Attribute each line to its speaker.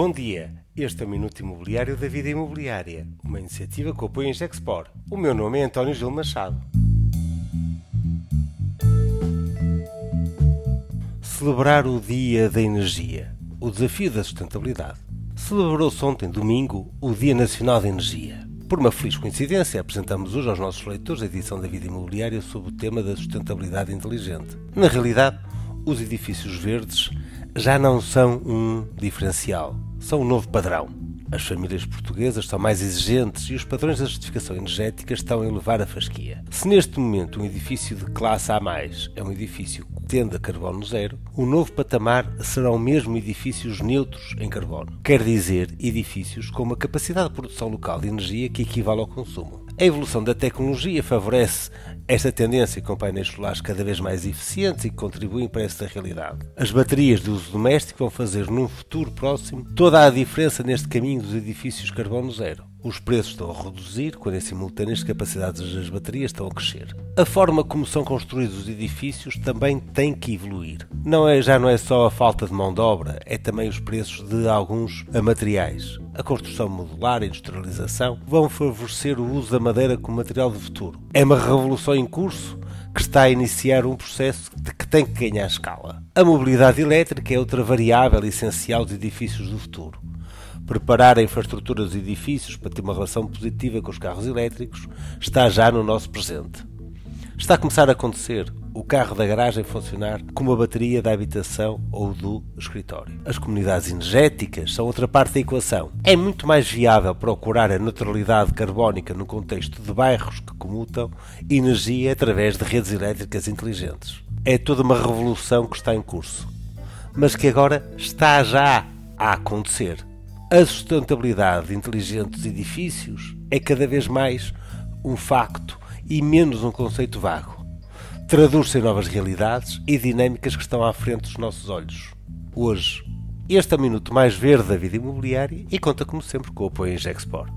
Speaker 1: Bom dia, este é o Minuto Imobiliário da Vida Imobiliária, uma iniciativa que apoia a Gexpor. O meu nome é António Gil Machado. Celebrar o Dia da Energia, o desafio da sustentabilidade. Celebrou-se ontem, domingo, o Dia Nacional da Energia. Por uma feliz coincidência, apresentamos hoje aos nossos leitores a edição da Vida Imobiliária sobre o tema da sustentabilidade inteligente. Na realidade, os edifícios verdes já não são um diferencial, são um novo padrão. As famílias portuguesas são mais exigentes e os padrões da justificação energética estão a elevar a fasquia. Se neste momento um edifício de classe A+, é um edifício que tende a carbono zero, o novo patamar serão mesmo edifícios neutros em carbono. Quer dizer, edifícios com uma capacidade de produção local de energia que equivale ao consumo. A evolução da tecnologia favorece esta tendência com painéis solares cada vez mais eficientes e que contribuem para esta realidade. As baterias de uso doméstico vão fazer num futuro próximo toda a diferença neste caminho dos edifícios carbono zero. Os preços estão a reduzir, quando em simultâneo as capacidades das baterias estão a crescer. A forma como são construídos os edifícios também tem que evoluir. Não é, já não é só a falta de mão de obra, é também os preços de alguns materiais. A construção modular a industrialização vão favorecer o uso da madeira como material de futuro. É uma revolução em curso que está a iniciar um processo que tem que ganhar escala. A mobilidade elétrica é outra variável essencial dos edifícios do futuro preparar a infraestrutura dos edifícios para ter uma relação positiva com os carros elétricos está já no nosso presente. Está a começar a acontecer o carro da garagem funcionar como a bateria da habitação ou do escritório. As comunidades energéticas são outra parte da equação. É muito mais viável procurar a neutralidade carbónica no contexto de bairros que comutam energia através de redes elétricas inteligentes. É toda uma revolução que está em curso, mas que agora está já a acontecer. A sustentabilidade inteligente dos edifícios é cada vez mais um facto e menos um conceito vago. Traduz-se em novas realidades e dinâmicas que estão à frente dos nossos olhos. Hoje, este é o minuto mais verde da vida imobiliária e conta como sempre com o apoio em Gexport.